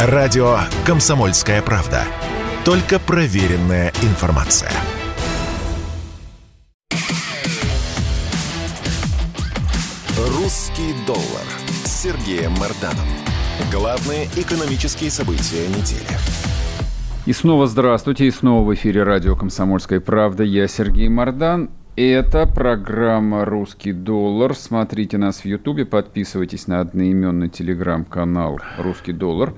Радио «Комсомольская правда». Только проверенная информация. «Русский доллар» с Сергеем Марданом. Главные экономические события недели. И снова здравствуйте, и снова в эфире радио «Комсомольская правда». Я Сергей Мардан. Это программа «Русский доллар». Смотрите нас в Ютубе, подписывайтесь на одноименный телеграм-канал «Русский доллар».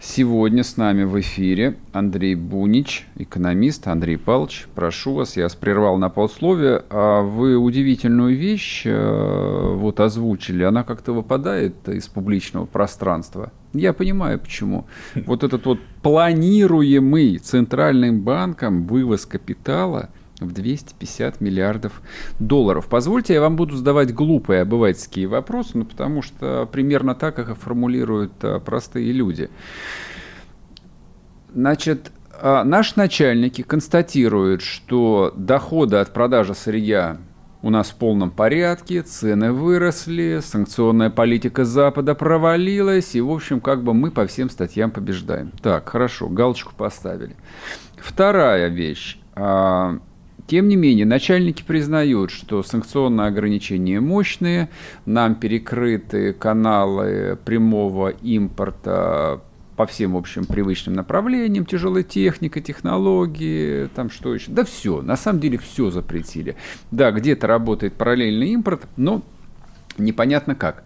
Сегодня с нами в эфире Андрей Бунич, экономист. Андрей Павлович, прошу вас, я вас прервал на полсловия. А вы удивительную вещь э, вот озвучили, она как-то выпадает из публичного пространства. Я понимаю, почему. Вот этот вот планируемый Центральным банком вывоз капитала – в 250 миллиардов долларов. Позвольте, я вам буду задавать глупые обывательские вопросы, ну, потому что примерно так их формулируют а, простые люди. Значит, а, наши начальники констатируют, что доходы от продажи сырья у нас в полном порядке, цены выросли, санкционная политика Запада провалилась, и, в общем, как бы мы по всем статьям побеждаем. Так, хорошо, галочку поставили. Вторая вещь. А, тем не менее, начальники признают, что санкционные ограничения мощные, нам перекрыты каналы прямого импорта по всем, в общем, привычным направлениям, тяжелая техника, технологии, там что еще. Да все, на самом деле все запретили. Да, где-то работает параллельный импорт, но непонятно как.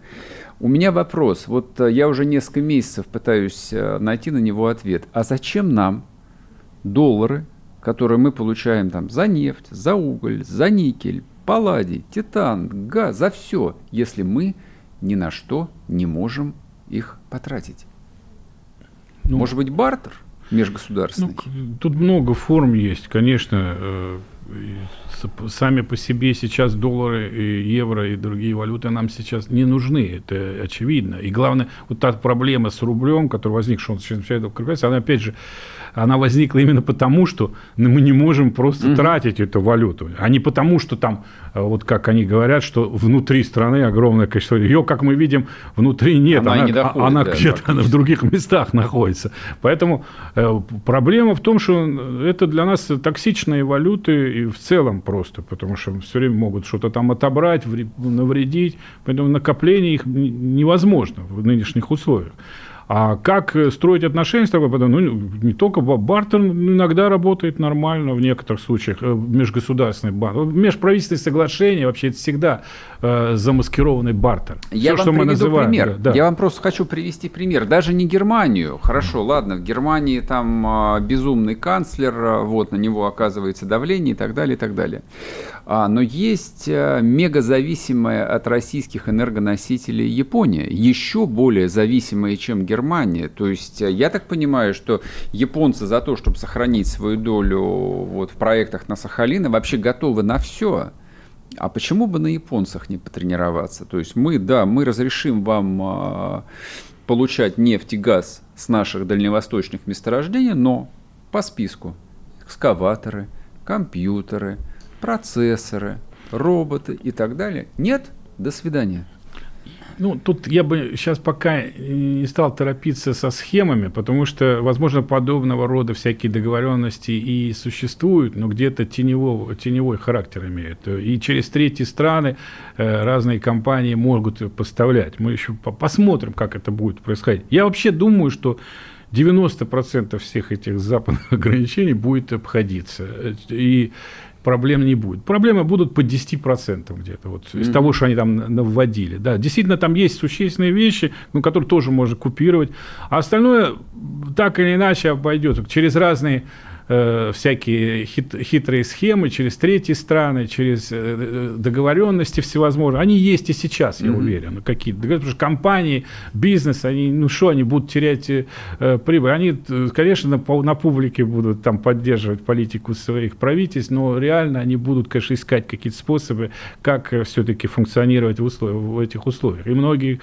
У меня вопрос. Вот э, я уже несколько месяцев пытаюсь э, найти на него ответ. А зачем нам доллары, которые мы получаем там за нефть, за уголь, за никель, палладий, титан, газ, за все, если мы ни на что не можем их потратить. Ну, Может быть, бартер межгосударственный? Ну, тут много форм есть, конечно. Э, сами по себе сейчас доллары, и евро и другие валюты нам сейчас не нужны, это очевидно. И главное, вот та проблема с рублем, которая возникла, что он сейчас укрепляться, она опять же она возникла именно потому, что мы не можем просто угу. тратить эту валюту, а не потому, что там, э, вот как они говорят, что внутри страны огромное количество, ее, как мы видим, внутри нет, она, она, не доходит, она да, где-то в других местах находится. Поэтому э, проблема в том, что это для нас токсичные валюты и в целом просто, потому что все время могут что-то там отобрать, навредить, поэтому накопление их невозможно в нынешних условиях. А как э, строить отношения с тобой? Ну, не только бартер иногда работает нормально в некоторых случаях, э, межгосударственный банк. Межправительственные соглашения вообще это всегда э, замаскированный бартер. Я Все, вам что мы называем. пример. Да, да. Я вам просто хочу привести пример. Даже не Германию. Хорошо, ладно, в Германии там э, безумный канцлер, э, вот на него оказывается давление и так далее, и так далее. А, но есть э, мегазависимая от российских энергоносителей Япония, еще более зависимая, чем Германия. То есть э, я так понимаю, что японцы за то, чтобы сохранить свою долю вот, в проектах на Сахалина, вообще готовы на все. А почему бы на японцах не потренироваться? То есть мы, да, мы разрешим вам а, получать нефть и газ с наших дальневосточных месторождений, но по списку экскаваторы, компьютеры – процессоры, роботы и так далее. Нет? До свидания. Ну, тут я бы сейчас пока не стал торопиться со схемами, потому что, возможно, подобного рода всякие договоренности и существуют, но где-то теневого, теневой характер имеют. И через третьи страны э, разные компании могут поставлять. Мы еще посмотрим, как это будет происходить. Я вообще думаю, что 90% всех этих западных ограничений будет обходиться. И проблем не будет. Проблемы будут по 10% где-то, вот, mm-hmm. из того, что они там навводили. Да, действительно, там есть существенные вещи, ну, которые тоже можно купировать. А остальное так или иначе обойдет через разные э, всякие хит, хитрые схемы через третьи страны, через э, договоренности всевозможные. Они есть и сейчас, я mm-hmm. уверен. Какие-то потому что компании, бизнес, они, ну что, они будут терять э, прибыль? Они, конечно, на, на публике будут там поддерживать политику своих правительств, но реально они будут, конечно, искать какие-то способы, как э, все-таки функционировать в, условиях, в этих условиях. И многие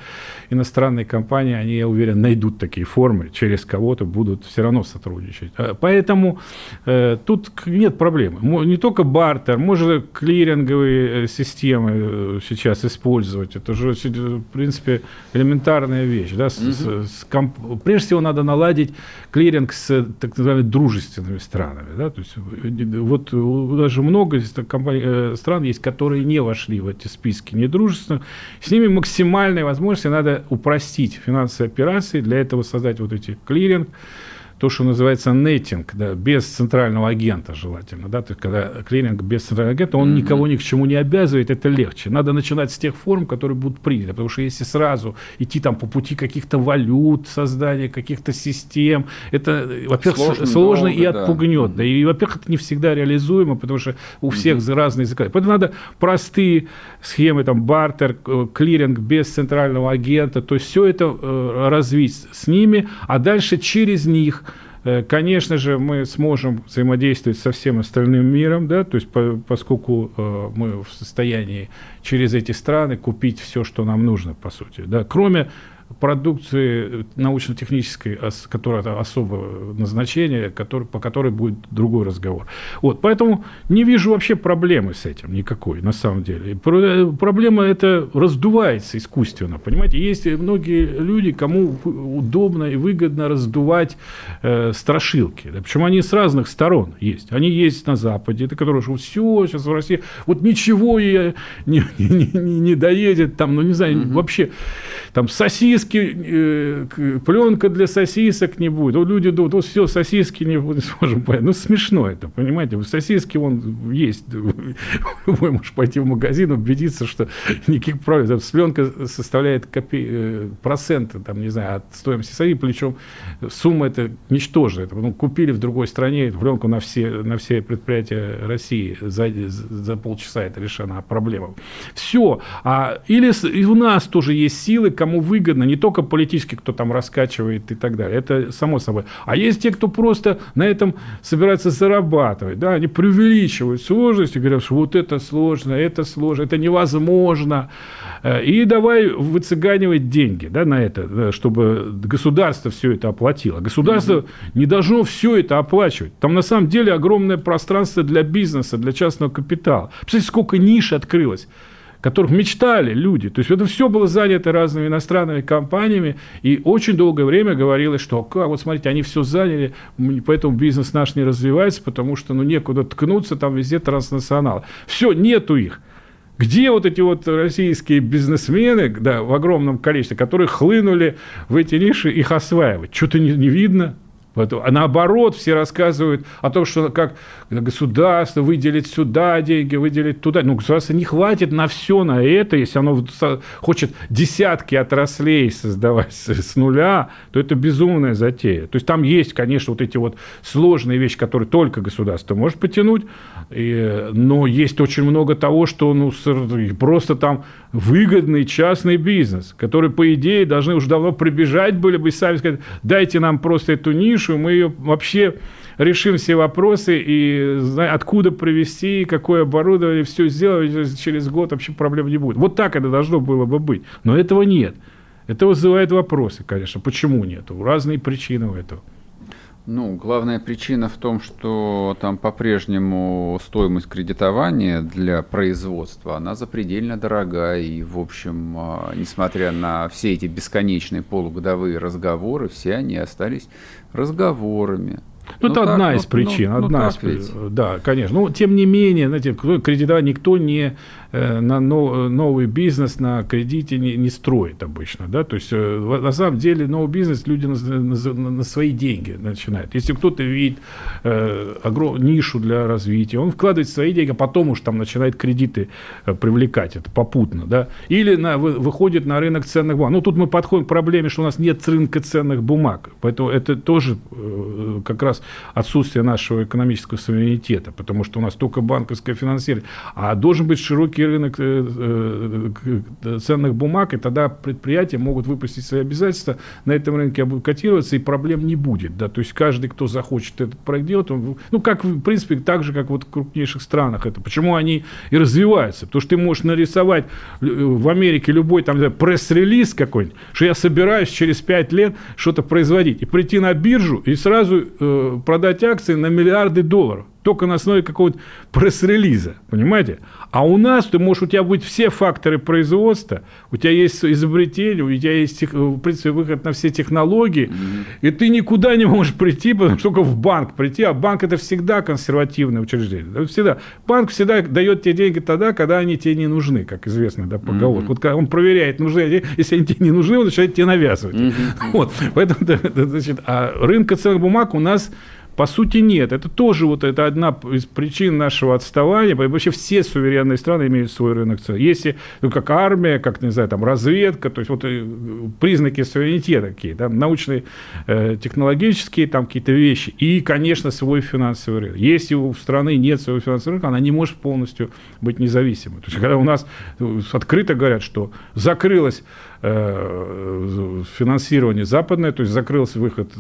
иностранные компании, они, я уверен, найдут такие формы, через кого-то будут все равно сотрудничать. Э, поэтому э, тут нет проблемы. Не только бартер, можно клиринговые э, системы э, сейчас использовать. Это же, в принципе, элементарная вещь. Да? С, угу. с, с комп... Прежде всего, надо наладить клиринг с так называемыми дружественными странами. Да? То есть, вот даже много компаний, стран есть, которые не вошли в эти списки недружественных. С ними максимальной возможности надо упростить финансовые операции, для этого создать вот эти клиринг, то, что называется нетинг, да, без центрального агента желательно, да, то есть когда клиринг без центрального агента, он mm-hmm. никого ни к чему не обязывает, это легче. Надо начинать с тех форм, которые будут приняты, потому что если сразу идти там по пути каких-то валют, создания каких-то систем, это, во-первых, сложно, сложно долго, и отпугнет, да. да, и, во-первых, это не всегда реализуемо, потому что у всех mm-hmm. разные языки. Поэтому надо простые схемы, там, бартер, э, клиринг без центрального агента, то есть все это э, развить с ними, а дальше через них конечно же, мы сможем взаимодействовать со всем остальным миром, да, то есть по, поскольку э, мы в состоянии через эти страны купить все, что нам нужно, по сути. Да. Кроме продукции научно-технической, которая особое назначение, который, по которой будет другой разговор. Вот, поэтому не вижу вообще проблемы с этим никакой, на самом деле. Проблема это раздувается искусственно, понимаете? Есть многие люди, кому удобно и выгодно раздувать э, страшилки. Да, причем они с разных сторон есть. Они есть на Западе, это которые что все, сейчас в России, вот ничего не, не, не, не доедет, там, ну не знаю, угу. вообще, там сосиски сосиски, э, пленка для сосисок не будет. Вот люди думают, вот все, сосиски не, сможем понять. Ну, смешно это, понимаете? Сосиски вон есть. Вы можете пойти в магазин, убедиться, что никаких правил. Там, пленка составляет копей, э, проценты, там, не знаю, от стоимости сосиски, причем сумма это ничтожная. Ну, купили в другой стране пленку на все, на все предприятия России. За, за полчаса это решена проблема. Все. А, или у нас тоже есть силы, кому выгодно не только политически, кто там раскачивает и так далее. Это само собой. А есть те, кто просто на этом собирается зарабатывать. Да? Они преувеличивают сложность и говорят, что вот это сложно, это сложно, это невозможно. Э, и давай выцыганивать деньги да, на это, чтобы государство все это оплатило. Государство угу. не должно все это оплачивать. Там на самом деле огромное пространство для бизнеса, для частного капитала. Представляете, сколько ниш открылось которых мечтали люди. То есть это все было занято разными иностранными компаниями, и очень долгое время говорилось, что как, вот смотрите, они все заняли, поэтому бизнес наш не развивается, потому что ну, некуда ткнуться, там везде транснационал. Все, нету их. Где вот эти вот российские бизнесмены, да, в огромном количестве, которые хлынули в эти ниши, их осваивать? Что-то не, не видно. А наоборот, все рассказывают о том, что как государство выделит сюда деньги, выделит туда. Ну, государство не хватит на все на это. Если оно хочет десятки отраслей создавать с нуля, то это безумная затея. То есть там есть, конечно, вот эти вот сложные вещи, которые только государство может потянуть, и, но есть очень много того, что ну, просто там выгодный частный бизнес, который, по идее, должны уже давно прибежать были бы и сами сказать, дайте нам просто эту нишу, нишу, мы ее вообще решим все вопросы и откуда провести, какое оборудование, все сделать через год вообще проблем не будет. Вот так это должно было бы быть. Но этого нет. Это вызывает вопросы, конечно. Почему нет? Разные причины у этого. Ну, главная причина в том, что там по-прежнему стоимость кредитования для производства, она запредельно дорогая. И, в общем, а, несмотря на все эти бесконечные полугодовые разговоры, все они остались разговорами. Ну, ну это так, одна из ну, причин, ну, одна ну, из причин. Да, конечно. Но, тем не менее, знаете, кредитование никто не на новый бизнес на кредите не, не строит обычно. Да? То есть, э, на самом деле, новый бизнес люди на, на, на свои деньги начинают. Если кто-то видит э, огром, нишу для развития, он вкладывает свои деньги, а потом уж там начинает кредиты э, привлекать. Это попутно. Да? Или на, вы, выходит на рынок ценных бумаг. Ну, тут мы подходим к проблеме, что у нас нет рынка ценных бумаг. Поэтому это тоже э, как раз отсутствие нашего экономического суверенитета. Потому что у нас только банковское финансирование. А должен быть широкий широкий рынок э, э, ценных бумаг, и тогда предприятия могут выпустить свои обязательства, на этом рынке котироваться, и проблем не будет. Да? То есть каждый, кто захочет этот проект делать, он, ну, как, в принципе, так же, как вот в крупнейших странах это. Почему они и развиваются? Потому что ты можешь нарисовать э, в Америке любой там пресс-релиз какой-нибудь, что я собираюсь через 5 лет что-то производить, и прийти на биржу, и сразу э, продать акции на миллиарды долларов только на основе какого-то пресс-релиза, понимаете? А у нас, ты можешь, у тебя быть все факторы производства, у тебя есть изобретение, у тебя есть, в принципе, выход на все технологии, mm-hmm. и ты никуда не можешь прийти, потому что только в банк прийти, а банк это всегда консервативное учреждение. Всегда. Банк всегда дает тебе деньги тогда, когда они тебе не нужны, как известно, да, поговорка. Mm-hmm. Вот когда он проверяет, нужны они, если они тебе не нужны, он начинает тебе навязывать. Mm-hmm. Вот. Поэтому, значит, а рынка ценных бумаг у нас по сути, нет. Это тоже вот это одна из причин нашего отставания. Вообще все суверенные страны имеют свой рынок. Если, ну, как армия, как, не знаю, там, разведка, то есть вот э, признаки суверенитета такие, да, научные, э, технологические там какие-то вещи. И, конечно, свой финансовый рынок. Если у страны нет своего финансового рынка, она не может полностью быть независимой. То есть, когда у нас э, открыто говорят, что закрылась финансирование западное, то есть закрылся выход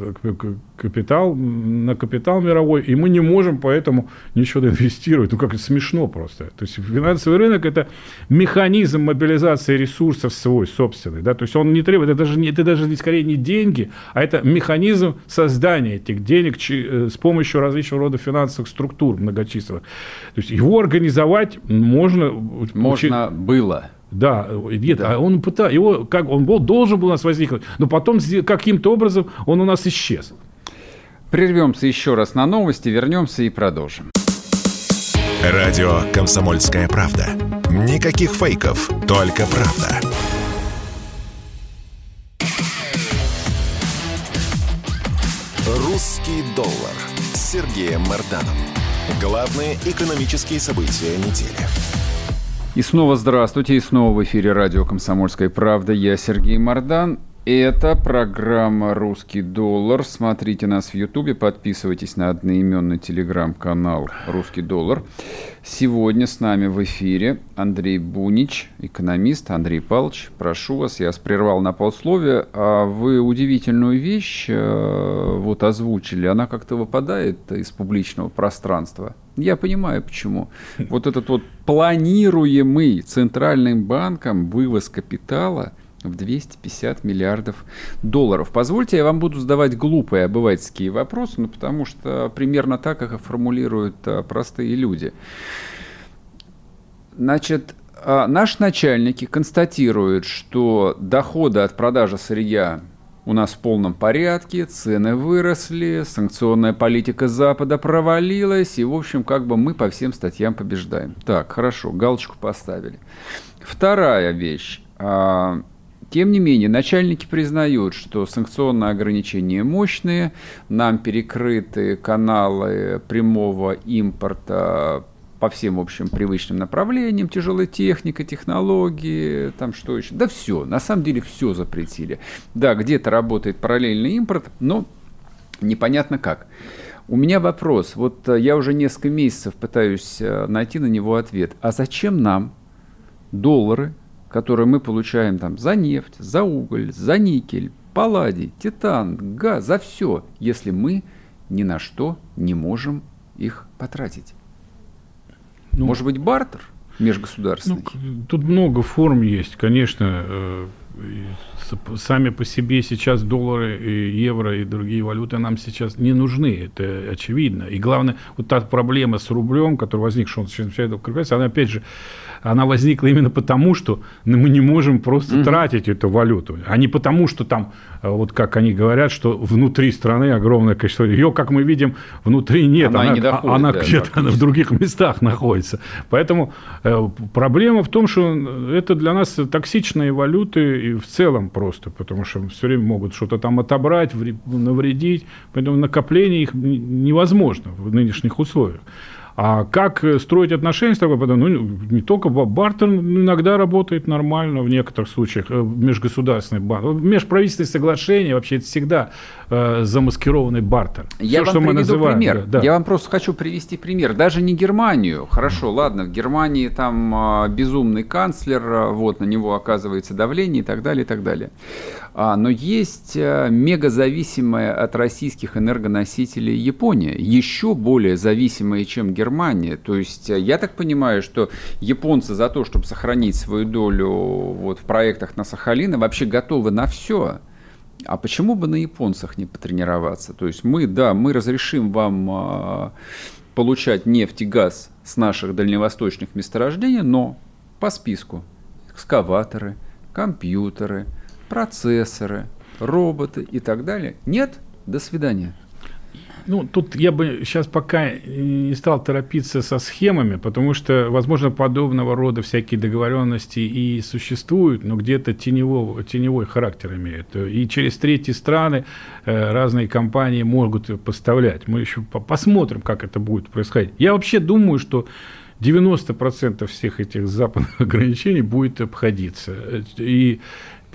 капитал, на капитал мировой, и мы не можем поэтому ничего инвестировать. Ну, как это смешно просто. То есть финансовый рынок – это механизм мобилизации ресурсов свой, собственный. Да? То есть он не требует, это даже, не, это даже скорее не деньги, а это механизм создания этих денег э, с помощью различного рода финансовых структур многочисленных. То есть его организовать можно... Можно было. Да, нет, да. а он пытался, его, как он был, должен был у нас возникнуть, но потом каким-то образом он у нас исчез. Прервемся еще раз на новости, вернемся и продолжим. Радио «Комсомольская правда». Никаких фейков, только правда. «Русский доллар» с Сергеем Марданом. Главные экономические события недели. И снова здравствуйте, и снова в эфире радио «Комсомольская правда». Я Сергей Мордан. Это программа «Русский доллар». Смотрите нас в Ютубе, подписывайтесь на одноименный телеграм-канал «Русский доллар». Сегодня с нами в эфире Андрей Бунич, экономист. Андрей Павлович, прошу вас, я прервал на полсловия. А вы удивительную вещь э, вот озвучили, она как-то выпадает из публичного пространства. Я понимаю, почему. Вот этот вот планируемый Центральным банком вывоз капитала в 250 миллиардов долларов. Позвольте, я вам буду задавать глупые обывательские вопросы, ну, потому что примерно так их формулируют а, простые люди. Значит, а, наши начальники констатируют, что доходы от продажи сырья у нас в полном порядке, цены выросли, санкционная политика Запада провалилась, и, в общем, как бы мы по всем статьям побеждаем. Так, хорошо, галочку поставили. Вторая вещь. А, тем не менее, начальники признают, что санкционные ограничения мощные, нам перекрыты каналы прямого импорта по всем, в общем, привычным направлениям, тяжелая техника, технологии, там что еще. Да все, на самом деле все запретили. Да, где-то работает параллельный импорт, но непонятно как. У меня вопрос, вот э, я уже несколько месяцев пытаюсь э, найти на него ответ. А зачем нам доллары, которые мы получаем там за нефть, за уголь, за никель, палладий, титан, газ, за все, если мы ни на что не можем их потратить? Ну, Может быть, бартер межгосударственный? Ну, тут много форм есть, конечно. Э, сами по себе сейчас доллары, и евро и другие валюты нам сейчас не нужны, это очевидно. И главное, вот та проблема с рублем, которая возникла, что он сейчас укрепляться, она опять же она возникла именно потому, что мы не можем просто угу. тратить эту валюту, а не потому, что там, э, вот как они говорят, что внутри страны огромное количество, ее, как мы видим, внутри нет, она, она, не доходит, она да, где-то в других местах находится. Поэтому э, проблема в том, что это для нас токсичные валюты и в целом просто, потому что все время могут что-то там отобрать, навредить, поэтому накопление их невозможно в нынешних условиях. А как э, строить отношения с тобой? Ну, не только бартер иногда работает нормально, в некоторых случаях, э, межгосударственный банк. Межправительственные соглашения, вообще, это всегда э, замаскированный бартер. Я Все, вам что мы называем. пример. Да. Я вам просто хочу привести пример. Даже не Германию. Хорошо, ладно, в Германии там э, безумный канцлер, э, вот, на него оказывается давление и так далее, и так далее. А, но есть э, мегазависимая от российских энергоносителей Япония, еще более зависимая, чем Германия. То есть э, я так понимаю, что японцы за то, чтобы сохранить свою долю вот, в проектах на Сахалине, вообще готовы на все. а почему бы на японцах не потренироваться? То есть мы, да, мы разрешим вам а, получать нефть и газ с наших дальневосточных месторождений, но по списку экскаваторы, компьютеры, процессоры, роботы и так далее. Нет? До свидания. Ну, тут я бы сейчас пока не стал торопиться со схемами, потому что, возможно, подобного рода всякие договоренности и существуют, но где-то теневого, теневой характер имеют. И через третьи страны э, разные компании могут поставлять. Мы еще посмотрим, как это будет происходить. Я вообще думаю, что 90% всех этих западных ограничений будет обходиться. И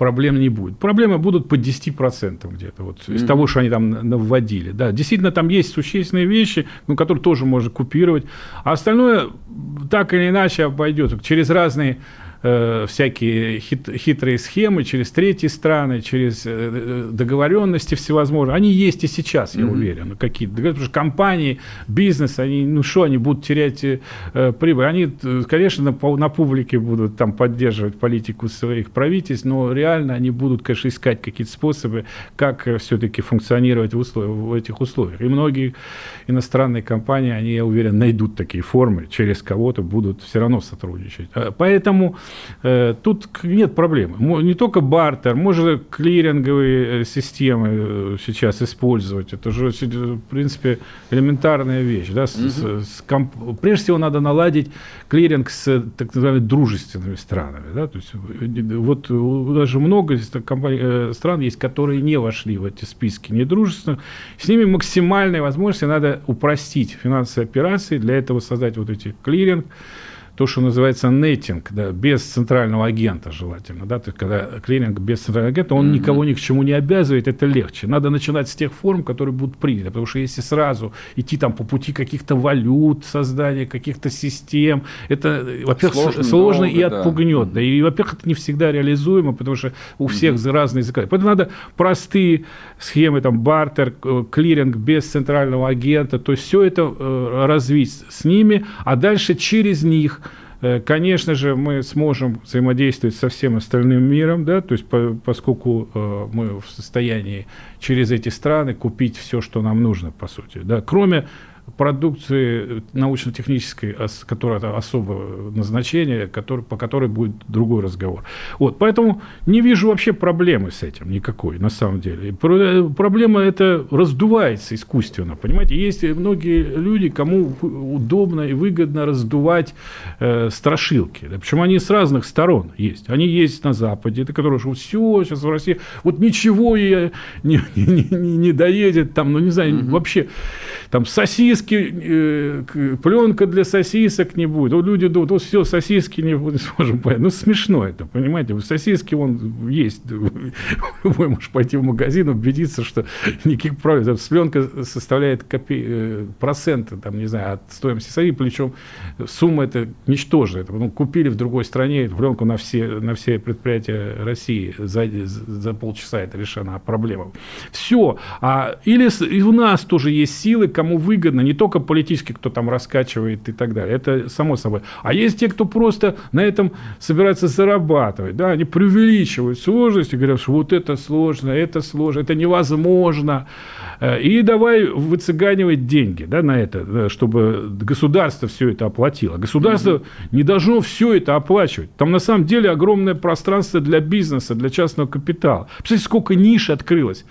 проблем не будет. Проблемы будут по 10% где-то, вот, mm-hmm. из того, что они там навводили. Да, действительно, там есть существенные вещи, ну, которые тоже можно купировать. А остальное так или иначе обойдет через разные э, всякие хит, хитрые схемы через третьи страны, через э, договоренности всевозможные. Они есть и сейчас, я mm-hmm. уверен. Какие-то, потому что компании, бизнес, они, ну что, они будут терять э, прибыль? Они, конечно, на, на публике будут там поддерживать политику своих правительств, но реально они будут, конечно, искать какие-то способы, как э, все-таки функционировать в, условиях, в этих условиях. И многие иностранные компании, они, я уверен, найдут такие формы, через кого-то будут все равно сотрудничать. Поэтому Э, тут нет проблемы. Не только бартер, можно клиринговые э, системы э, сейчас использовать. Это же, в принципе, элементарная вещь. Да? С, угу. с, с комп... Прежде всего, надо наладить клиринг с так называемыми дружественными странами. Да? То есть, вот даже много компаний, стран есть, которые не вошли в эти списки недружественных. С ними максимальной возможности надо упростить финансовые операции, для этого создать вот эти клиринг то, что называется нетинг, да, без центрального агента желательно, да, то есть когда клиринг без центрального агента, он mm-hmm. никого ни к чему не обязывает, это легче. Надо начинать с тех форм, которые будут приняты, потому что если сразу идти там по пути каких-то валют, создания каких-то систем, это, во-первых, сложно, сложно долго, и отпугнет, да. да, и, во-первых, это не всегда реализуемо, потому что у всех mm-hmm. разные языки. Поэтому надо простые схемы, там, бартер, э, клиринг без центрального агента, то есть все это э, развить с ними, а дальше через них Э, конечно же, мы сможем взаимодействовать со всем остальным миром, да, то есть по, поскольку э, мы в состоянии через эти страны купить все, что нам нужно, по сути, да, кроме продукции научно-технической, которая это особое назначение, который, по которой будет другой разговор. Вот, поэтому не вижу вообще проблемы с этим никакой, на самом деле. Проблема это раздувается искусственно, понимаете? Есть многие люди, кому удобно и выгодно раздувать э, страшилки. Да, причем они с разных сторон есть. Они есть на Западе, это которые что все, сейчас в России, вот ничего не, не, не, не доедет, там, ну не знаю, угу. вообще, там сосиски сосиски, э, пленка для сосисок не будет. Вот люди думают, вот все, сосиски не, не сможем поесть. Ну, смешно это, понимаете? Сосиски вон есть. Вы можешь пойти в магазин, убедиться, что никаких правил. Пленка составляет копи... Э, проценты, там, не знаю, от стоимости сосиски, причем сумма это ничтожная. Это, ну, купили в другой стране пленку на все, на все предприятия России за, за полчаса это решена проблема. Все. А, или и у нас тоже есть силы, кому выгодно не только политически, кто там раскачивает и так далее, это само собой. А есть те, кто просто на этом собирается зарабатывать, да, они преувеличивают сложность и говорят, что вот это сложно, это сложно, это невозможно. Э, и давай выцыганивать деньги да, на это, чтобы государство все это оплатило. Государство mm-hmm. не должно все это оплачивать. Там на самом деле огромное пространство для бизнеса, для частного капитала. Представляете, сколько ниш открылось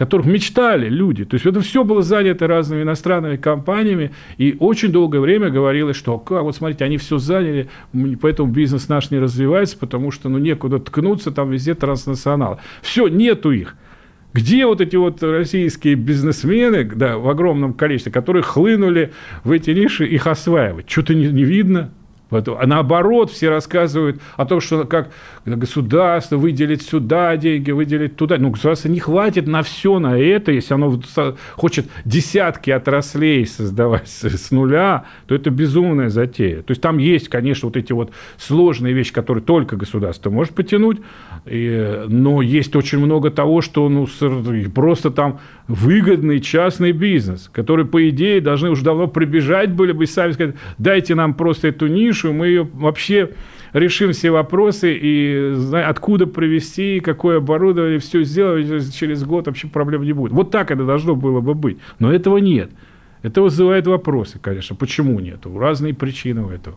которых мечтали люди. То есть это все было занято разными иностранными компаниями, и очень долгое время говорилось, что как, вот смотрите, они все заняли, поэтому бизнес наш не развивается, потому что ну, некуда ткнуться, там везде транснационал. Все, нету их. Где вот эти вот российские бизнесмены, да, в огромном количестве, которые хлынули в эти ниши, их осваивать? Что-то не, не видно. А наоборот, все рассказывают о том, что как государство выделит сюда деньги, выделит туда. Ну, государство не хватит на все на это. Если оно хочет десятки отраслей создавать с нуля, то это безумная затея. То есть там есть, конечно, вот эти вот сложные вещи, которые только государство может потянуть, и, но есть очень много того, что ну, просто там выгодный частный бизнес, который, по идее, должны уже давно прибежать были бы и сами сказать, дайте нам просто эту нишу, нишу, мы ее вообще решим все вопросы и откуда привезти, какое оборудование, все сделать через год вообще проблем не будет. Вот так это должно было бы быть. Но этого нет. Это вызывает вопросы, конечно. Почему нет? Разные причины у этого.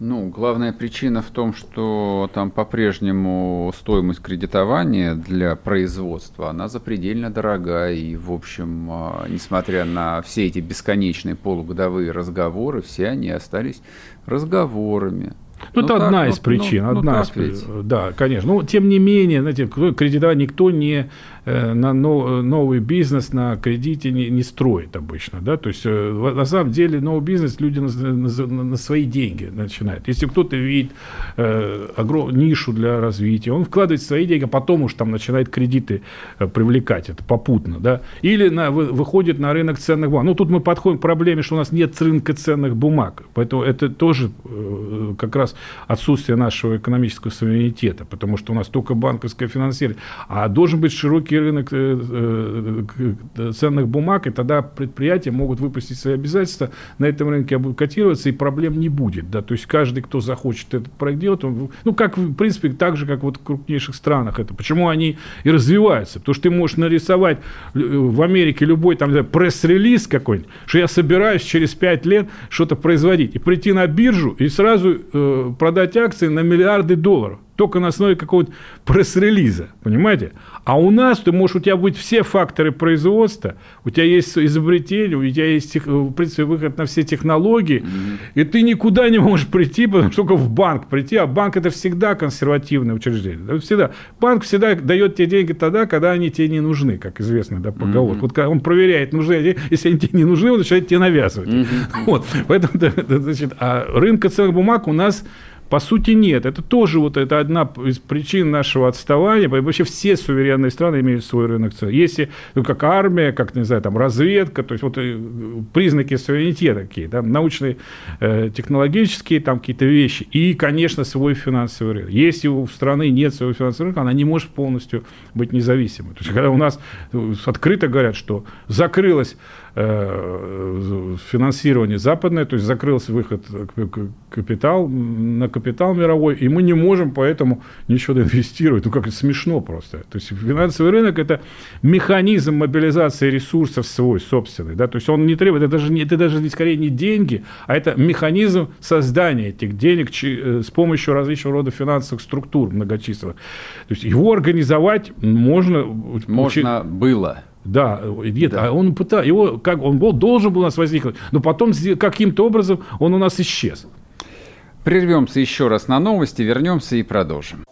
Ну, главная причина в том, что там по-прежнему стоимость кредитования для производства, она запредельно дорогая. И, в общем, а, несмотря на все эти бесконечные полугодовые разговоры, все они остались разговорами. Ну, это ну, одна так, из ну, причин, ну, одна ну, из причин. Да, конечно. Но, тем не менее, знаете, кредитование никто не Э, на новый бизнес на кредите не, не строит обычно, да, то есть э, на самом деле новый бизнес люди на, на, на свои деньги начинают. Если кто-то видит э, огромную нишу для развития, он вкладывает свои деньги, а потом уж там начинает кредиты э, привлекать, это попутно, да, или на, вы, выходит на рынок ценных бумаг. Ну, тут мы подходим к проблеме, что у нас нет рынка ценных бумаг, поэтому это тоже э, как раз отсутствие нашего экономического суверенитета, потому что у нас только банковское финансирование, а должен быть широкий рынок э, э, ценных бумаг, и тогда предприятия могут выпустить свои обязательства, на этом рынке котироваться, и проблем не будет. Да? То есть каждый, кто захочет этот проект делать, он, ну, как, в принципе, так же, как вот в крупнейших странах это. Почему они и развиваются? Потому что ты можешь нарисовать э, в Америке любой там пресс-релиз какой-нибудь, что я собираюсь через 5 лет что-то производить, и прийти на биржу и сразу э, продать акции на миллиарды долларов только на основе какого-то пресс-релиза, понимаете? А у нас ты можешь, у тебя быть все факторы производства, у тебя есть изобретение, у тебя есть, в принципе, выход на все технологии, mm-hmm. и ты никуда не можешь прийти, потому что только в банк прийти, а банк это всегда консервативное учреждение. Всегда. Банк всегда дает тебе деньги тогда, когда они тебе не нужны, как известно, да, поговорка. Mm-hmm. Вот когда он проверяет, нужны они, если они тебе не нужны, он начинает тебе навязывать. Mm-hmm. Вот. Поэтому, значит, а рынка ценных бумаг у нас по сути, нет. Это тоже вот это одна из причин нашего отставания. Вообще все суверенные страны имеют свой рынок цен. Если, ну, как армия, как, не знаю, там, разведка, то есть вот э, признаки суверенитета такие, да, научные, э, технологические там какие-то вещи. И, конечно, свой финансовый рынок. Если у страны нет своего финансового рынка, она не может полностью быть независимой. То есть, когда у нас э, открыто говорят, что закрылась финансирование западное, то есть закрылся выход капитал, на капитал мировой, и мы не можем поэтому ничего инвестировать. Ну, как это смешно просто. То есть финансовый рынок – это механизм мобилизации ресурсов свой, собственный. Да? То есть он не требует, это даже, не, это даже скорее не деньги, а это механизм создания этих денег э, с помощью различного рода финансовых структур многочисленных. То есть его организовать можно... Можно было. Да, нет, да. а он пытал, его, как, он был, должен был у нас возникнуть, но потом каким-то образом он у нас исчез. Прервемся еще раз на новости, вернемся и продолжим.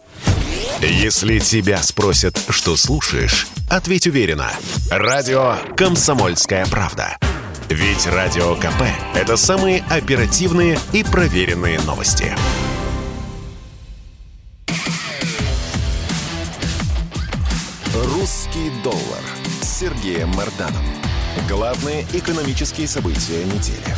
Если тебя спросят, что слушаешь, ответь уверенно. Радио «Комсомольская правда». Ведь Радио КП – это самые оперативные и проверенные новости. «Русский доллар» Сергеем Марданом. Главные экономические события недели.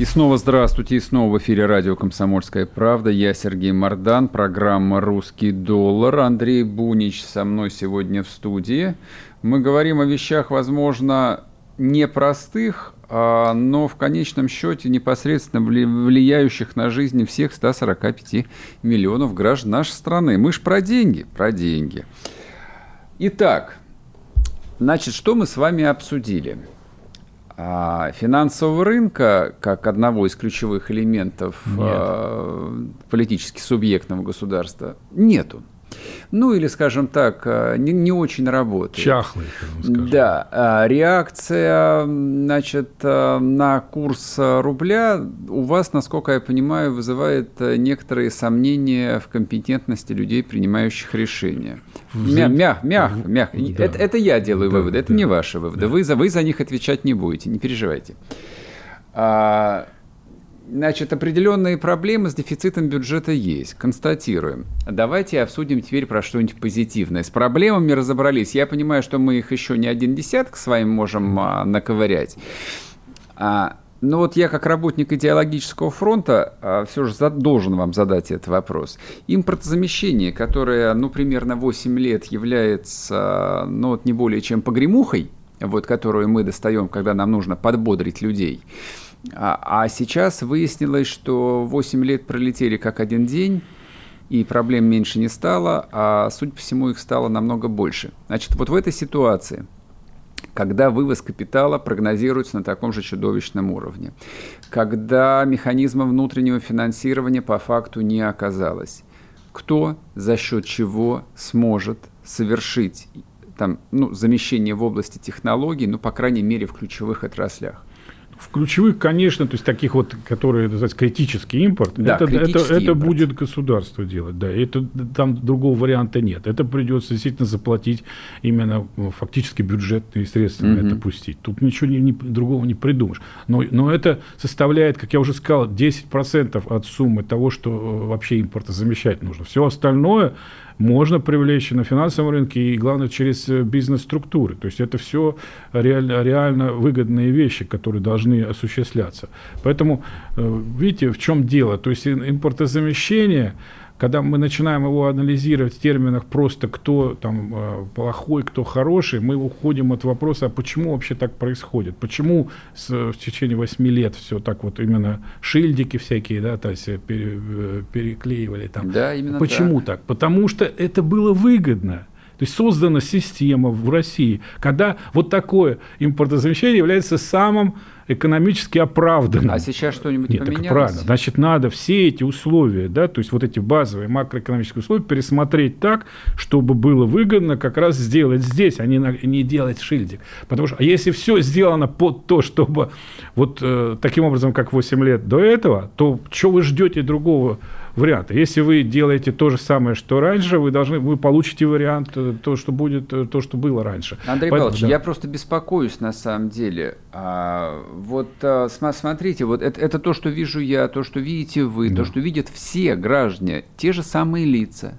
И снова здравствуйте, и снова в эфире радио «Комсомольская правда». Я Сергей Мардан, программа «Русский доллар». Андрей Бунич со мной сегодня в студии. Мы говорим о вещах, возможно, непростых, а, но в конечном счете непосредственно влияющих на жизнь всех 145 миллионов граждан нашей страны. Мы ж про деньги, про деньги. Итак, Значит, что мы с вами обсудили? А, финансового рынка, как одного из ключевых элементов а, политически субъектного государства, нету. Ну, или, скажем так, э, не, не очень работает. Чахлый, скажем. Да. А реакция, значит, на курс рубля у вас, насколько я понимаю, вызывает некоторые сомнения в компетентности людей, принимающих решения. Мя мягко, мягко, мягко. Да. Это, это я делаю да, выводы, это да. не ваши выводы. Да. Вы, за, вы за них отвечать не будете, не переживайте. А, Значит, определенные проблемы с дефицитом бюджета есть, констатируем. Давайте обсудим теперь про что-нибудь позитивное. С проблемами разобрались. Я понимаю, что мы их еще не один десяток с вами можем а, наковырять. А, но вот я как работник идеологического фронта а, все же должен вам задать этот вопрос. Импортозамещение, которое, ну, примерно 8 лет является, ну, вот не более чем погремухой, вот, которую мы достаем, когда нам нужно подбодрить людей – А, а сейчас выяснилось, что 8 лет пролетели как один день, и проблем меньше не стало, а, судя по всему, их стало намного больше. Значит, вот в этой ситуации, когда вывоз капитала прогнозируется на таком же чудовищном уровне, когда механизма внутреннего финансирования по факту не оказалось, кто за счет чего сможет совершить там, ну, замещение в области технологий, ну, по крайней мере, в ключевых отраслях. В ключевых, конечно, то есть таких вот, которые, называется, критический импорт, да, это, критический это, это будет государство делать, да, это, там другого варианта нет. Это придется действительно заплатить именно ну, фактически бюджетные средства на это пустить. Тут ничего не, не, другого не придумаешь. Но, но это составляет, как я уже сказал, 10% от суммы того, что э, вообще импорта замещать нужно. Все остальное можно привлечь на финансовом рынке и, главное, через э, бизнес-структуры. То есть это все реально, реально выгодные вещи, которые должны осуществляться. Поэтому, э, видите, в чем дело? То есть импортозамещение – когда мы начинаем его анализировать в терминах просто кто там э, плохой, кто хороший, мы уходим от вопроса, а почему вообще так происходит? Почему с, в течение 8 лет все так вот именно шильдики всякие, да, то есть э, пере, э, переклеивали там. Да, именно Почему так? так? Потому что это было выгодно. То есть создана система в России, когда вот такое импортозамещение является самым экономически оправданным. А сейчас что-нибудь Нет, поменялось? Так правильно. Значит, надо все эти условия, да, то есть вот эти базовые макроэкономические условия пересмотреть так, чтобы было выгодно как раз сделать здесь, а не, на, не делать шильдик. Потому что а если все сделано под то, чтобы вот э, таким образом, как 8 лет до этого, то что вы ждете другого варианта. Если вы делаете то же самое, что раньше, вы должны, вы получите вариант э, то, что будет, э, то, что было раньше. Андрей Поэтому, Павлович, да. я просто беспокоюсь на самом деле. А, вот а, смотрите, вот это, это то, что вижу я, то, что видите вы, да. то, что видят все граждане, те же самые лица.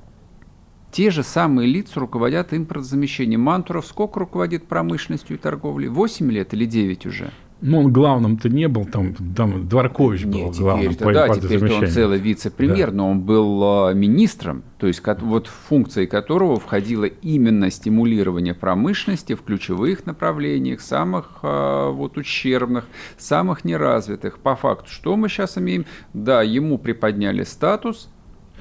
Те же самые лица руководят импортозамещением. Мантуров сколько руководит промышленностью и торговлей? 8 лет или 9 уже? Ну, он главным-то не был, там, там Дворкович был Нет, главным. Теперь, да, теперь он целый вице-премьер, да. но он был а, министром, то есть вот функцией которого входило именно стимулирование промышленности в ключевых направлениях, самых а, вот ущербных, самых неразвитых. По факту, что мы сейчас имеем? Да, ему приподняли статус,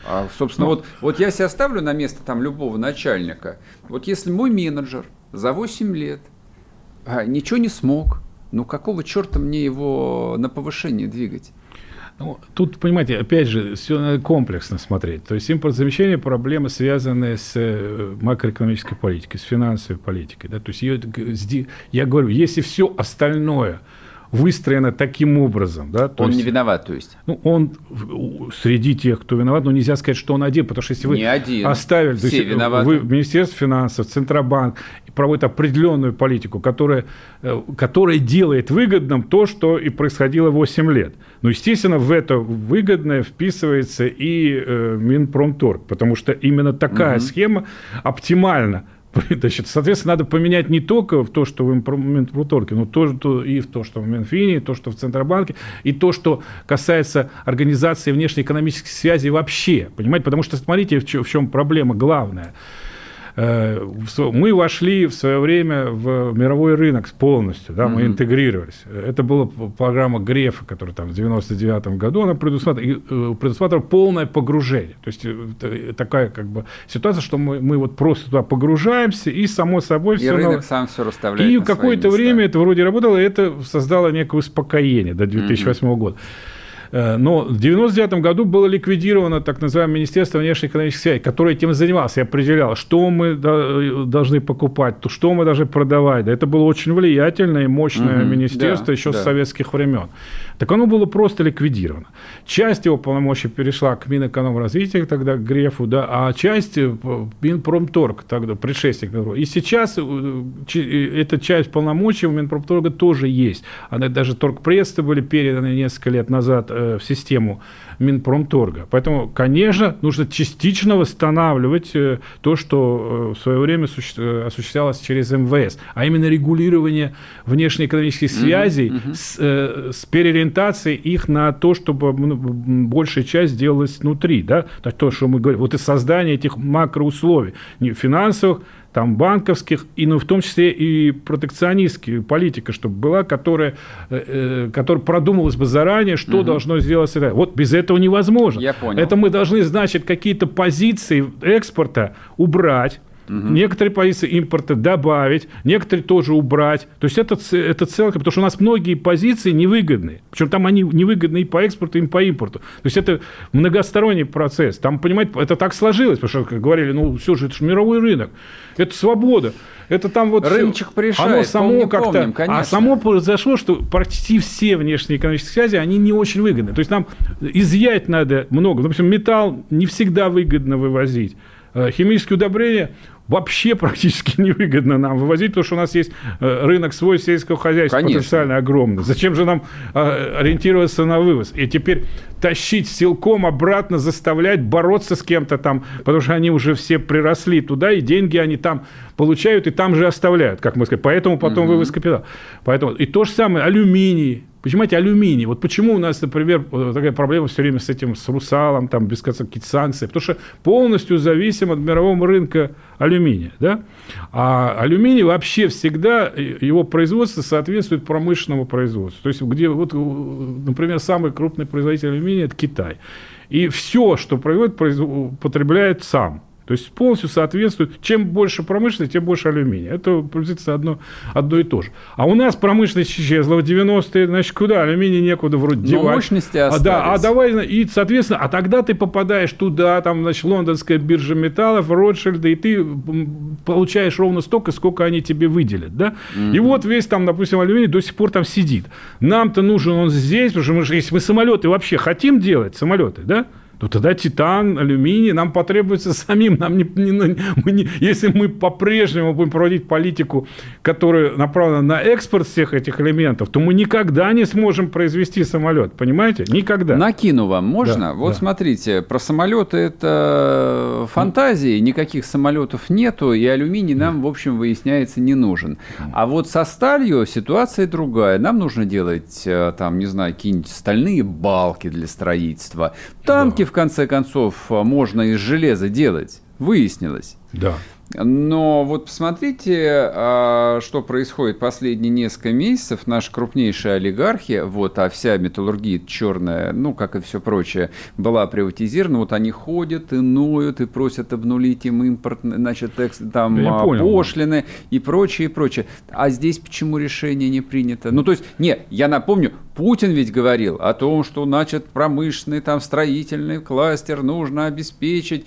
а, собственно, ну, вот, вот я себя ставлю на место там любого начальника. Вот если мой менеджер за 8 лет а, ничего не смог, ну какого черта мне его на повышение двигать? Ну, тут, понимаете, опять же, все надо комплексно смотреть. То есть импортозамещение – проблемы, связанные с э, макроэкономической политикой, с финансовой политикой. Да? То есть ее, я говорю, если все остальное – выстроена таким образом. Да? То он есть, не виноват, то есть? Ну, он среди тех, кто виноват, но нельзя сказать, что он один, потому что если вы не один. оставили, Все то есть, виноваты. вы Министерство финансов, Центробанк проводит определенную политику, которая, э, которая делает выгодным то, что и происходило 8 лет. Но, естественно, в это выгодное вписывается и э, Минпромторг, потому что именно такая угу. схема оптимальна Значит, соответственно, надо поменять не только в то, что в Минпромторге, но тоже то, и в то, что в Минфине, и то, что в Центробанке, и то, что касается организации внешнеэкономических связей вообще. Понимаете? Потому что, смотрите, в чем, проблема главная – мы вошли в свое время в мировой рынок полностью, да, мы mm-hmm. интегрировались. Это была программа Грефа, которая там в 99 году, она предусматривала, э, предусматривала полное погружение. То есть э, такая как бы ситуация, что мы, мы вот просто туда погружаемся, и само собой и все... рынок на... сам все расставляет И какое-то время это вроде работало, и это создало некое успокоение до 2008 mm-hmm. года. Э, но в 1999 году было ликвидировано так называемое Министерство внешнеэкономических связей, которое этим занималось и определяло, что мы должны покупать, что мы должны продавать. Это было очень влиятельное и мощное угу, министерство да, еще да. с советских времен. Так оно было просто ликвидировано. Часть его полномочий перешла к Минэкономразвития, тогда к Грефу, да, а часть э, Минпромторг, тогда предшественник. И сейчас э, эта часть полномочий у Минпромторга тоже есть. Она даже торгпрессы были переданы несколько лет назад Э, в систему Минпромторга. Поэтому, конечно, нужно частично восстанавливать э, то, что э, в свое время осуществлялось через МВС, а именно регулирование внешнеэкономических связей mm-hmm. с, с переориентацией их на то, чтобы большая часть делалась внутри. Да? То, что мы говорим, вот и создание этих макроусловий, финансовых, там банковских, и ну, в том числе и протекционистские политика, чтобы была, которая, э, э которая продумалась бы заранее, что угу. должно сделать. Вот без этого невозможно. Я понял. Это мы должны, значит, какие-то позиции экспорта убрать, Угу. Некоторые позиции импорта добавить, некоторые тоже убрать. То есть это, это целка, потому что у нас многие позиции невыгодны. Причем там они невыгодны и по экспорту, и по импорту. То есть это многосторонний процесс. Там, понимаете, это так сложилось, потому что говорили, ну все же, это же мировой рынок, это свобода. Это там вот рыночек решает. Оно само как-то, а само произошло, что практически все внешние экономические связи они не очень выгодны. То есть нам изъять надо много. Допустим, металл не всегда выгодно вывозить. Э, химические удобрения вообще практически невыгодно нам вывозить, потому что у нас есть э, рынок свой сельского хозяйства Конечно. потенциально огромный. Зачем же нам э, ориентироваться на вывоз? И теперь тащить силком обратно, заставлять бороться с кем-то там, потому что они уже все приросли туда, и деньги они там получают и там же оставляют, как мы сказали. Поэтому потом угу. вывоз капитала. Поэтому и то же самое алюминий. Понимаете, алюминий. Вот почему у нас, например, такая проблема все время с этим, с русалом, там, без конца какие-то санкции. Потому что полностью зависим от мирового рынка алюминия. Да? А алюминий вообще всегда, его производство соответствует промышленному производству. То есть, где, вот, например, самый крупный производитель алюминия – это Китай. И все, что производит, потребляет сам. То есть полностью соответствует, чем больше промышленности, тем больше алюминия. Это приблизительно одно, одно и то же. А у нас промышленность исчезла в 90-е, значит, куда? Алюминий некуда вроде девать. Но мощности остались. А, да, а давай, и, соответственно, а тогда ты попадаешь туда, там, значит, лондонская биржа металлов, Ротшильда, и ты получаешь ровно столько, сколько они тебе выделят, да? Mm-hmm. И вот весь там, допустим, алюминий до сих пор там сидит. Нам-то нужен он здесь, потому что мы, если мы самолеты вообще хотим делать, самолеты, да? То тогда титан, алюминий нам потребуется самим. Нам не, не, мы не, если мы по-прежнему будем проводить политику, которая направлена на экспорт всех этих элементов, то мы никогда не сможем произвести самолет. Понимаете? Никогда. Накину вам, можно? Да, вот да. смотрите, про самолеты это фантазии, никаких самолетов нету, и алюминий нам, в общем, выясняется, не нужен. А вот со сталью ситуация другая. Нам нужно делать, э, там, не знаю, какие-нибудь стальные балки для строительства, танки, в конце концов, можно из железа делать, выяснилось. Да. Но вот посмотрите, а, что происходит последние несколько месяцев. Наши крупнейшие олигархи, вот, а вся металлургия черная, ну, как и все прочее, была приватизирована. Вот они ходят и ноют, и просят обнулить им импорт, значит, там Я понял. пошлины и прочее, и прочее. А здесь почему решение не принято? Ну, то есть, нет, я напомню, Путин ведь говорил о том, что, значит, промышленный, там, строительный кластер нужно обеспечить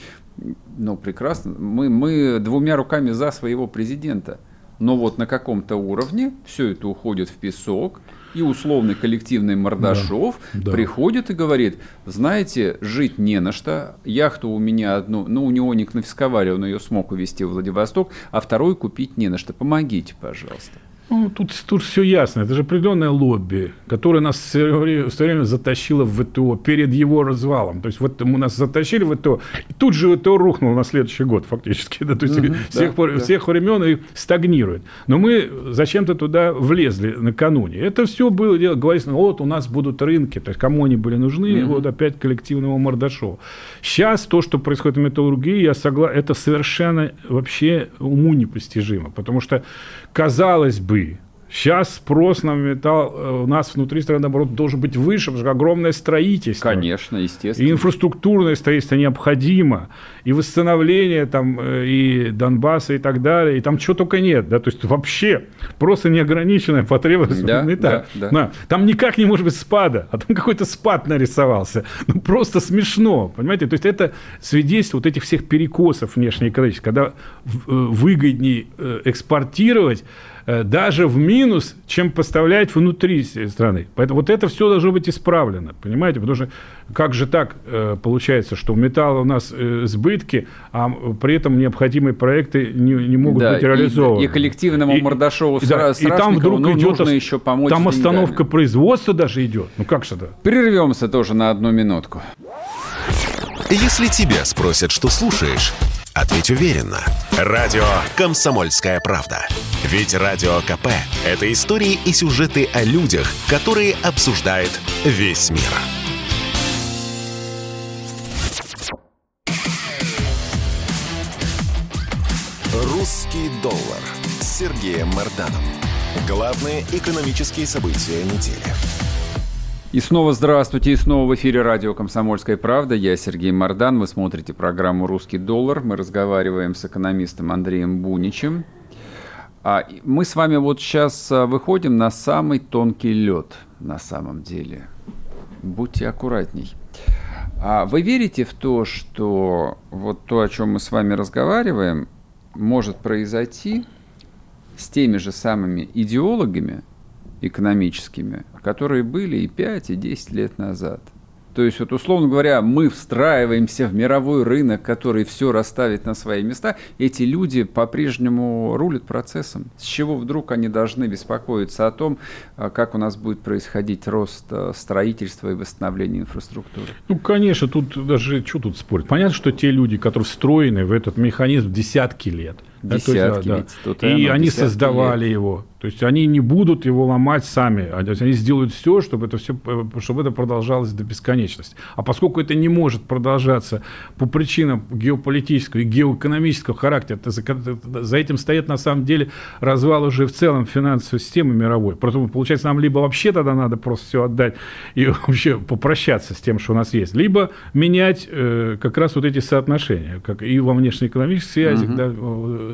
ну, прекрасно. Мы, мы двумя руками за своего президента. Но вот на каком-то уровне все это уходит в песок, и условный коллективный Мордашов да, да. приходит и говорит, знаете, жить не на что, яхту у меня одну, ну, у него не конфисковали, он ее смог увезти в Владивосток, а вторую купить не на что, помогите, пожалуйста. Ну, тут, тут все ясно. Это же определенное лобби, которое нас все время, все время затащило в ВТО перед его развалом. То есть вот мы нас затащили в ВТО, и тут же ВТО рухнул на следующий год фактически. Да? То есть угу, всех, да, всех да. времен и стагнирует. Но мы зачем-то туда влезли накануне. Это все было дело, говорится, ну, вот у нас будут рынки, то есть кому они были нужны, угу. вот опять коллективного Мордашова. Сейчас то, что происходит в металлургии, я согласен, это совершенно вообще уму непостижимо. Потому что, казалось бы, Сейчас спрос на металл э, у нас внутри страны, наоборот, должен быть выше, потому что огромное строительство. Конечно, естественно. И инфраструктурное строительство необходимо, и восстановление там, э, и Донбасса, и так далее, и там чего только нет, да, то есть вообще просто неограниченная потребность да. Да, да. Да. Там никак не может быть спада, а там какой-то спад нарисовался. Ну, просто смешно, понимаете? То есть это свидетельство вот этих всех перекосов внешнеэкономических, когда э, выгоднее экспортировать, даже в минус, чем поставлять внутри страны. Поэтому вот это все должно быть исправлено, понимаете? Потому что как же так э, получается, что у металла у нас э, сбытки, а при этом необходимые проекты не, не могут да, быть реализованы. И, и коллективному и, Мордашову и, да, и там вдруг идет, нужно еще помочь Там остановка производства даже идет. Ну как же это? Прервемся тоже на одну минутку. Если тебя спросят, что слушаешь, ответь уверенно. Радио «Комсомольская правда». Ведь Радио КП – это истории и сюжеты о людях, которые обсуждает весь мир. «Русский Сергеем Марданом. Главные экономические события недели. И снова здравствуйте, и снова в эфире радио «Комсомольская правда». Я Сергей Мордан, вы смотрите программу «Русский доллар». Мы разговариваем с экономистом Андреем Буничем. А мы с вами вот сейчас а, выходим на самый тонкий лед на самом деле. Будьте аккуратней. А вы верите в то, что вот то, о чем мы с вами разговариваем, может произойти с теми же самыми идеологами экономическими, которые были и 5, и 10 лет назад. То есть, вот, условно говоря, мы встраиваемся в мировой рынок, который все расставит на свои места. Эти люди по-прежнему рулят процессом. С чего вдруг они должны беспокоиться о том, а, как у нас будет происходить рост а, строительства и восстановления инфраструктуры? Ну, конечно, тут даже что тут спорить. Понятно, что те люди, которые встроены в этот механизм десятки лет, Десятки да, да. И они создавали лет. его. То есть они не будут его ломать сами. А, они сделают все, чтобы это все, чтобы это продолжалось до бесконечности. А поскольку это не может продолжаться по причинам геополитического и геоэкономического характера, за, за этим стоит на самом деле развал уже в целом финансовой системы мировой. Поэтому, получается, нам либо вообще тогда надо просто все отдать и вообще попрощаться с тем, что у нас есть, либо менять э, как раз вот эти соотношения, как и во внешнеэкономических связях, угу. да,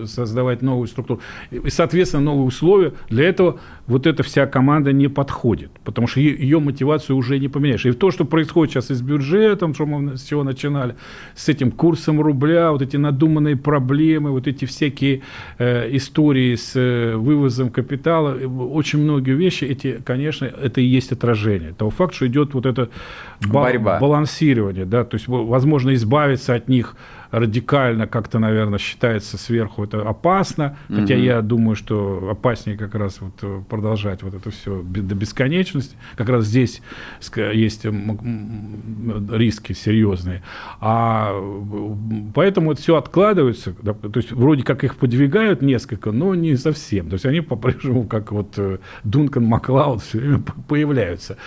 создавать новую структуру. И, соответственно, новые условия. Для этого вот эта вся команда не подходит, потому что ее мотивацию уже не поменяешь. И то, что происходит сейчас и с бюджетом, что мы с чего начинали, с этим курсом рубля, вот эти надуманные проблемы, вот эти всякие э, истории с э, вывозом капитала, очень многие вещи, эти, конечно, это и есть отражение того факта, что идет вот это Борьба. балансирование, да, то есть возможно избавиться от них радикально как-то, наверное, считается сверху это опасно, угу. хотя я думаю, что опаснее как раз вот э, продолжать вот это все до бесконечности. Как раз здесь есть риски серьезные. А поэтому это все откладывается, то есть вроде как их подвигают несколько, но не совсем. То есть они по-прежнему, как вот э, Дункан Маклауд, все время появляются.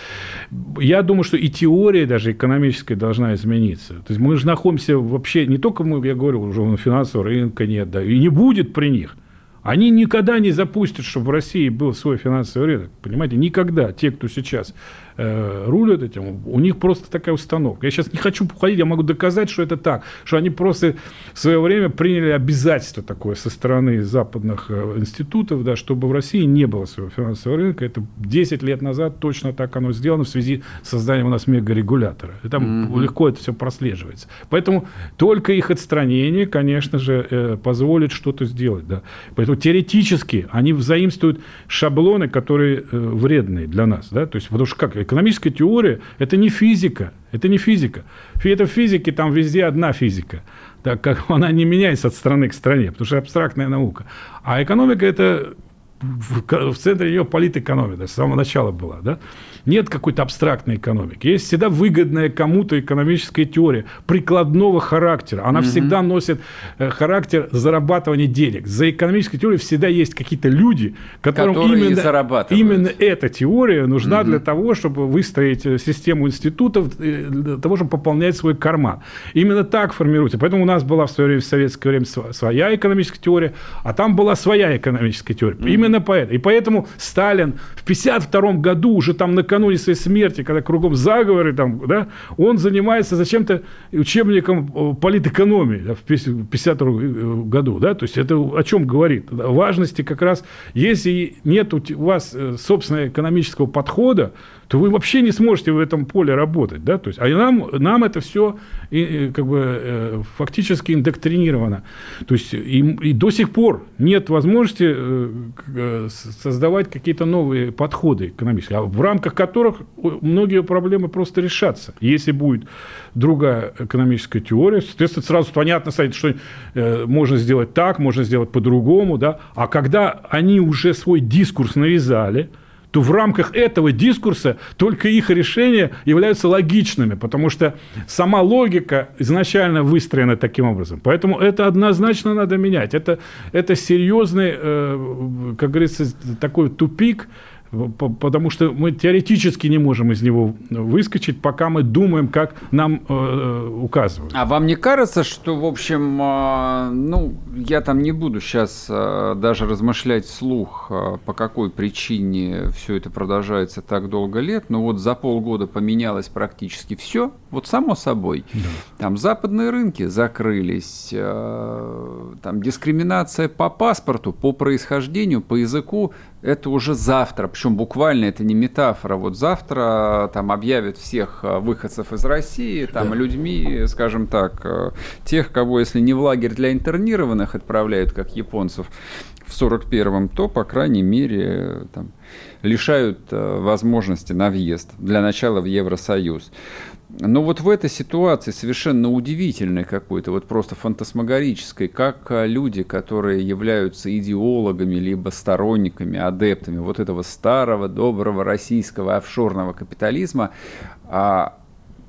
Я думаю, что и теория даже экономическая должна измениться. То есть мы же находимся вообще не только только мы, я говорю, уже финансового рынка нет, да, и не будет при них. Они никогда не запустят, чтобы в России был свой финансовый рынок. Понимаете, никогда те, кто сейчас э, рулят этим, у них просто такая установка. Я сейчас не хочу уходить, я могу доказать, что это так, что они просто в свое время приняли обязательство такое со стороны западных э, институтов, да, чтобы в России не было своего финансового рынка. Это 10 лет назад точно так оно сделано в связи с созданием у нас мегарегулятора. И там mm-hmm. легко это все прослеживается. Поэтому только их отстранение, конечно же, э, позволит что-то сделать. Да. Поэтому теоретически они взаимствуют шаблоны, которые э, вредные для нас. Да. То есть, потому что как Экономическая теория – это не физика. Это не физика. Это в физике там везде одна физика. Так как она не меняется от страны к стране, потому что абстрактная наука. А экономика – это в, в центре ее политэкономия, с самого начала была. Да? Нет какой-то абстрактной экономики. Есть всегда выгодная кому-то экономическая теория прикладного характера. Она угу. всегда носит э, характер зарабатывания денег. За экономической теорией всегда есть какие-то люди, которым Которые именно, именно эта теория нужна угу. для того, чтобы выстроить э, систему институтов, э, для того, чтобы пополнять свой карман. Именно так формируется. Поэтому у нас была в свое время, в советское время своя экономическая теория, а там была своя экономическая теория. Угу. Именно поэтому. И поэтому Сталин в 1952 году уже там на накануне своей смерти, когда кругом заговоры, там, да, он занимается зачем-то учебником э, политэкономии да, в 1952 э, году. Да, то есть это о чем говорит? О важности как раз, если нет у вас э, собственного экономического подхода, то вы вообще не сможете в этом поле работать. Да? То есть, а нам, нам это все как бы, э, фактически индоктринировано. То есть, и, и до сих пор нет возможности э, создавать какие-то новые подходы экономические, а в рамках которых многие проблемы просто решатся. Если будет другая экономическая теория, соответственно, сразу понятно станет, что э, можно сделать так, можно сделать по-другому. Да? А когда они уже свой дискурс навязали – то в рамках этого дискурса только их решения являются логичными, потому что сама логика изначально выстроена таким образом. Поэтому это однозначно надо менять. Это, это серьезный, э, как говорится, такой тупик, потому что мы теоретически не можем из него выскочить, пока мы думаем, как нам э, указывают. А вам не кажется, что, в общем, э, ну, я там не буду сейчас э, даже размышлять вслух, э, по какой причине все это продолжается так долго лет, но вот за полгода поменялось практически все, вот само собой. Да. Там западные рынки закрылись, э, там дискриминация по паспорту, по происхождению, по языку это уже завтра, причем буквально это не метафора, вот завтра там объявят всех э, выходцев из России, там да. людьми, скажем так, э, тех, кого если не в лагерь для интернированных отправляют, как японцев в 41-м, то, по крайней мере, там, лишают возможности на въезд, для начала в Евросоюз. Но вот в этой ситуации совершенно удивительной какой-то, вот просто фантасмагорической, как а, люди, которые являются идеологами, либо сторонниками, адептами вот этого старого, доброго российского офшорного капитализма, а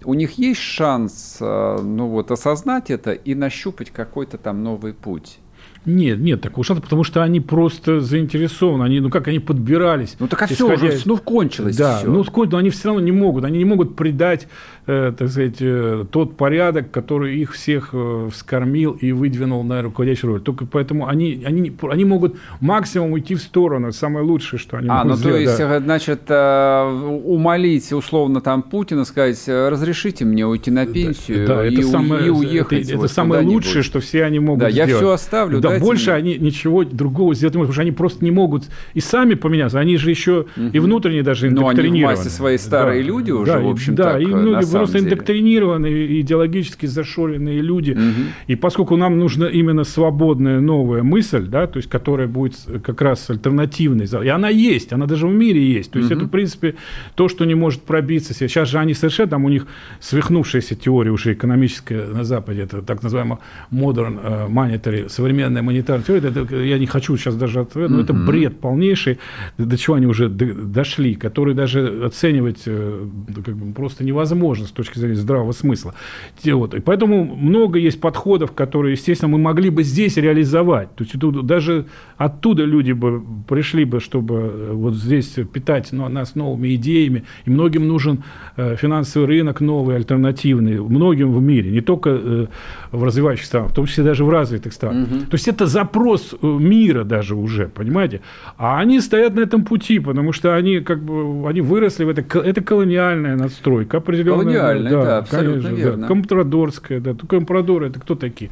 у них есть шанс а, ну вот, осознать это и нащупать какой-то там новый путь? Нет, нет такого шанса, потому что они просто заинтересованы. Они, ну как они подбирались. Ну так а все уже, ну кончилось. Да, все. ну но они все равно не могут. Они не могут предать, так сказать, э, тот порядок, который их всех э, вскормил и выдвинул на руководящую роль. Только поэтому они, они, они могут максимум уйти в сторону. самое лучшее, что они а, могут ну, сделать. то есть, да. значит, э, умолить условно там Путина, сказать, разрешите мне уйти на пенсию да, и, это самое, и уехать. Это, вот это самое лучшее, что все они могут да, сделать. я все оставлю. Да, больше мне. они ничего другого сделать не могут, потому что они просто не могут и сами поменяться. Они же еще угу. и внутренне даже индоктринированы. Но они в массе свои старые да, люди уже, да, в общем Да, так, и многие просто деле. индоктринированные, идеологически зашоренные люди. Угу. И поскольку нам нужна именно свободная новая мысль, да, то есть которая будет как раз альтернативной, и она есть, она даже в мире есть. То есть угу. это, в принципе, то, что не может пробиться. Сейчас же они совершенно, там у них свихнувшаяся теория уже экономическая на Западе, это так называемая modern э, monetary, современная монетарная теория, это, я не хочу сейчас даже ответить, но это бред полнейший, до чего они уже дошли, который даже оценивать э, как бы, просто невозможно с точки зрения здравого смысла. Вот. И поэтому много есть подходов, которые, естественно, мы могли бы здесь реализовать. То есть тут, даже оттуда люди бы пришли бы, чтобы э, вот здесь питать ну, нас новыми идеями. И многим нужен э, финансовый рынок новый, альтернативный. Многим в мире, не только э, в развивающихся странах, в том числе даже в развитых странах. Угу. То есть это запрос э, мира даже уже, понимаете? А они стоят на этом пути, потому что они как бы они выросли в это, это колониальная надстройка определенная. Колониальная, да, да абсолютно конечно, верно. Да, компрадорская, да. Компрадоры это кто такие?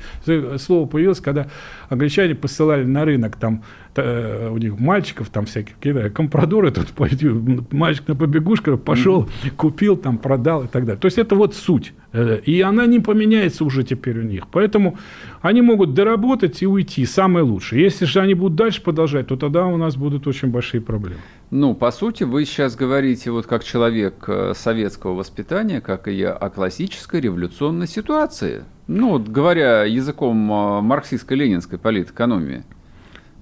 Слово появилось, когда англичане посылали на рынок там Э, у них мальчиков там всяких, какие-то компрадоры тут мальчик на побегушках пошел, купил, там продал и так далее. То есть это вот суть. Э, и она не поменяется уже теперь у них. Поэтому они могут доработать и уйти, самое лучшее. Если же они будут дальше продолжать, то тогда у нас будут очень большие проблемы. Ну, по сути, вы сейчас говорите вот как человек э, советского воспитания, как и я, о классической революционной ситуации. Ну, вот говоря языком марксистско-ленинской политэкономии.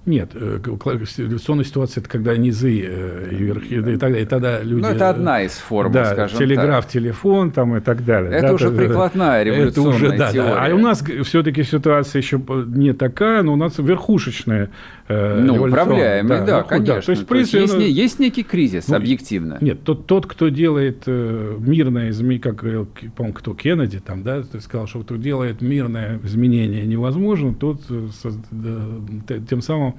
Нет, э, революционная ситуация – это когда низы э, и и тогда, и тогда люди… Ну, это одна из форм, да, скажем телеграф, так. телефон там и так далее. Это да, уже это, прикладная революционная это уже, да, теория. Да. А у нас все-таки ситуация еще не такая, но у нас верхушечная э, Ну, управляемая, да, да, конечно. Да. То есть, в принципе, есть, ну, есть некий кризис, ну, объективно. Нет, тот, тот кто делает э, мирное изменение, как говорил, по-моему, кто, Кеннеди, там, да, сказал, что кто делает мирное изменение невозможно, тот э, тем самым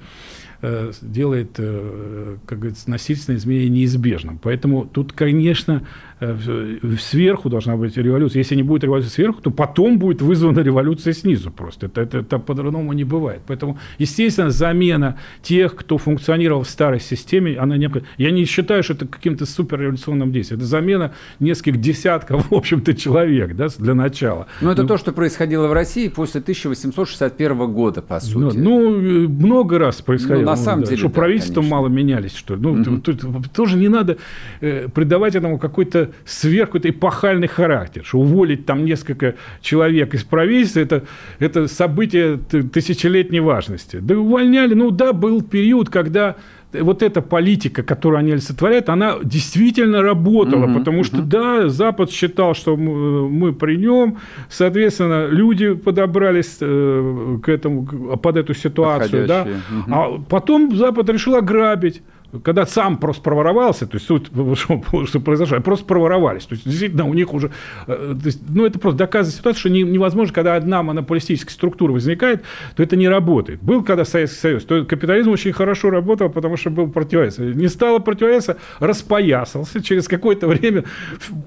Э, делает, э, как говорится, насильственное изменение неизбежным. Поэтому тут, конечно, сверху должна быть революция. Если не будет революции сверху, то потом будет вызвана революция снизу просто. Это, это, это по-другому не бывает. Поэтому, естественно, замена тех, кто функционировал в старой системе, она не Я не считаю, что это каким-то суперреволюционным действием. Это замена нескольких десятков, в общем-то, человек, да, для начала. Но это ну, то, что происходило в России после 1861 года, по ну, сути. Ну, ну много раз происходило. Ну, на самом да, деле, Что да, правительства конечно. мало менялись, что ли. Ну, угу. тут, тут, тоже не надо э, придавать этому какой-то сверх, какой-то эпохальный характер, что уволить там несколько человек из правительства, это, это событие тысячелетней важности. Да увольняли, ну да, был период, когда вот эта политика, которую они олицетворяют, она действительно работала, угу, потому что, угу. да, Запад считал, что мы, при нем, соответственно, люди подобрались э, к этому, под эту ситуацию, да, угу. а потом Запад решил ограбить. Когда сам просто проворовался, то есть суть, что произошло, просто проворовались. То есть, действительно, у них уже... Э, то есть, ну, это просто доказывает ситуацию, что невозможно, когда одна монополистическая структура возникает, то это не работает. Был когда Советский Союз, то капитализм очень хорошо работал, потому что был противовес. Не стало противовеса, распоясался, через какое-то время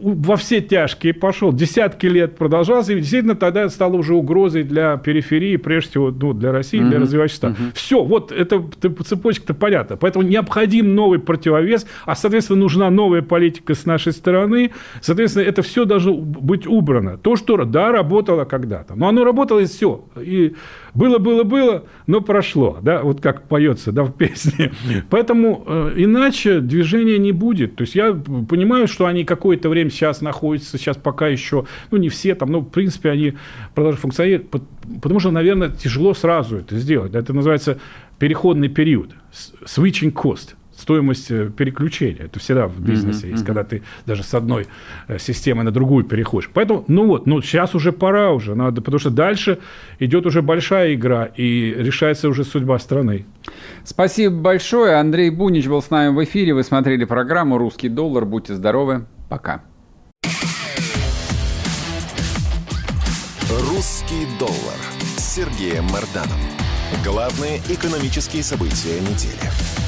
во все тяжкие пошел, десятки лет продолжался, и действительно тогда стало уже угрозой для периферии, прежде всего ну, для России, для развивающихся стран. Все, вот эта цепочка-то понятна. Поэтому необходимо необходим новый противовес, а, соответственно, нужна новая политика с нашей стороны. Соответственно, это все должно быть убрано. То, что, да, работало когда-то. Но оно работало и все. И было, было, было, но прошло. Да, вот как поется да, в песне. Поэтому э, иначе движения не будет. То есть я понимаю, что они какое-то время сейчас находятся, сейчас пока еще, ну, не все там, но, в принципе, они продолжают функционировать, потому что, наверное, тяжело сразу это сделать. Это называется переходный период, switching cost стоимость э, переключения. Это всегда в бизнесе uh-huh, есть, uh-huh. когда ты даже с одной э, системы на другую переходишь. Поэтому, ну вот, ну сейчас уже пора уже, надо, потому что дальше идет уже большая игра и решается уже судьба страны. Спасибо большое. Андрей Бунич был с нами в эфире. Вы смотрели программу «Русский доллар». Будьте здоровы. Пока. «Русский доллар» с Сергеем Марданом. Главные экономические события недели.